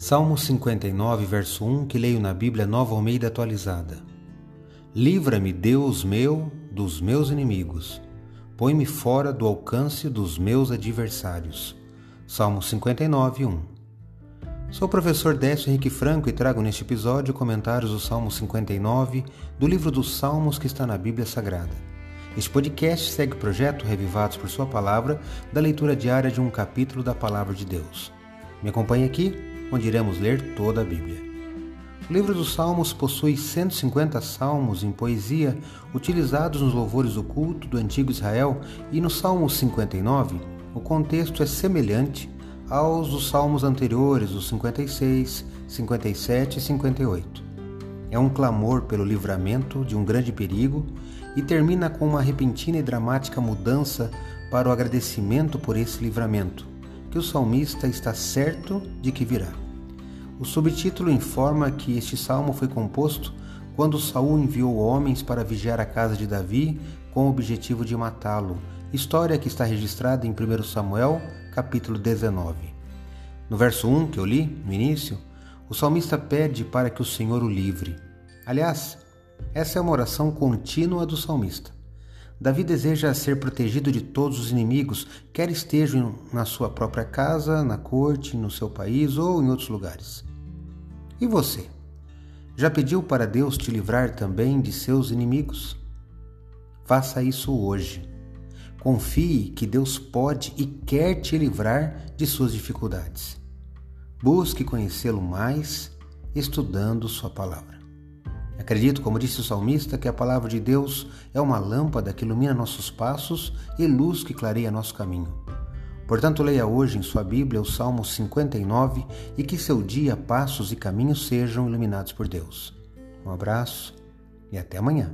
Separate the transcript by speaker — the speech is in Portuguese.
Speaker 1: Salmo 59, verso 1, que leio na Bíblia Nova Almeida atualizada. Livra-me, Deus meu, dos meus inimigos. Põe-me fora do alcance dos meus adversários. Salmo 59, 1. Sou o professor Décio Henrique Franco e trago neste episódio comentários do Salmo 59 do livro dos Salmos que está na Bíblia Sagrada. Este podcast segue o projeto Revivados por Sua Palavra, da leitura diária de um capítulo da Palavra de Deus. Me acompanhe aqui onde iremos ler toda a Bíblia. O livro dos Salmos possui 150 salmos em poesia utilizados nos louvores do culto do antigo Israel e no Salmo 59 o contexto é semelhante aos dos salmos anteriores, os 56, 57 e 58. É um clamor pelo livramento de um grande perigo e termina com uma repentina e dramática mudança para o agradecimento por esse livramento o salmista está certo de que virá. O subtítulo informa que este salmo foi composto quando Saul enviou homens para vigiar a casa de Davi com o objetivo de matá-lo. História que está registrada em 1 Samuel, capítulo 19. No verso 1 que eu li, no início, o salmista pede para que o Senhor o livre. Aliás, essa é uma oração contínua do salmista. Davi deseja ser protegido de todos os inimigos, quer estejam na sua própria casa, na corte, no seu país ou em outros lugares. E você? Já pediu para Deus te livrar também de seus inimigos? Faça isso hoje. Confie que Deus pode e quer te livrar de suas dificuldades. Busque conhecê-lo mais estudando Sua palavra. Acredito, como disse o salmista, que a palavra de Deus é uma lâmpada que ilumina nossos passos e luz que clareia nosso caminho. Portanto, leia hoje em sua Bíblia o Salmo 59 e que seu dia, passos e caminhos sejam iluminados por Deus. Um abraço e até amanhã.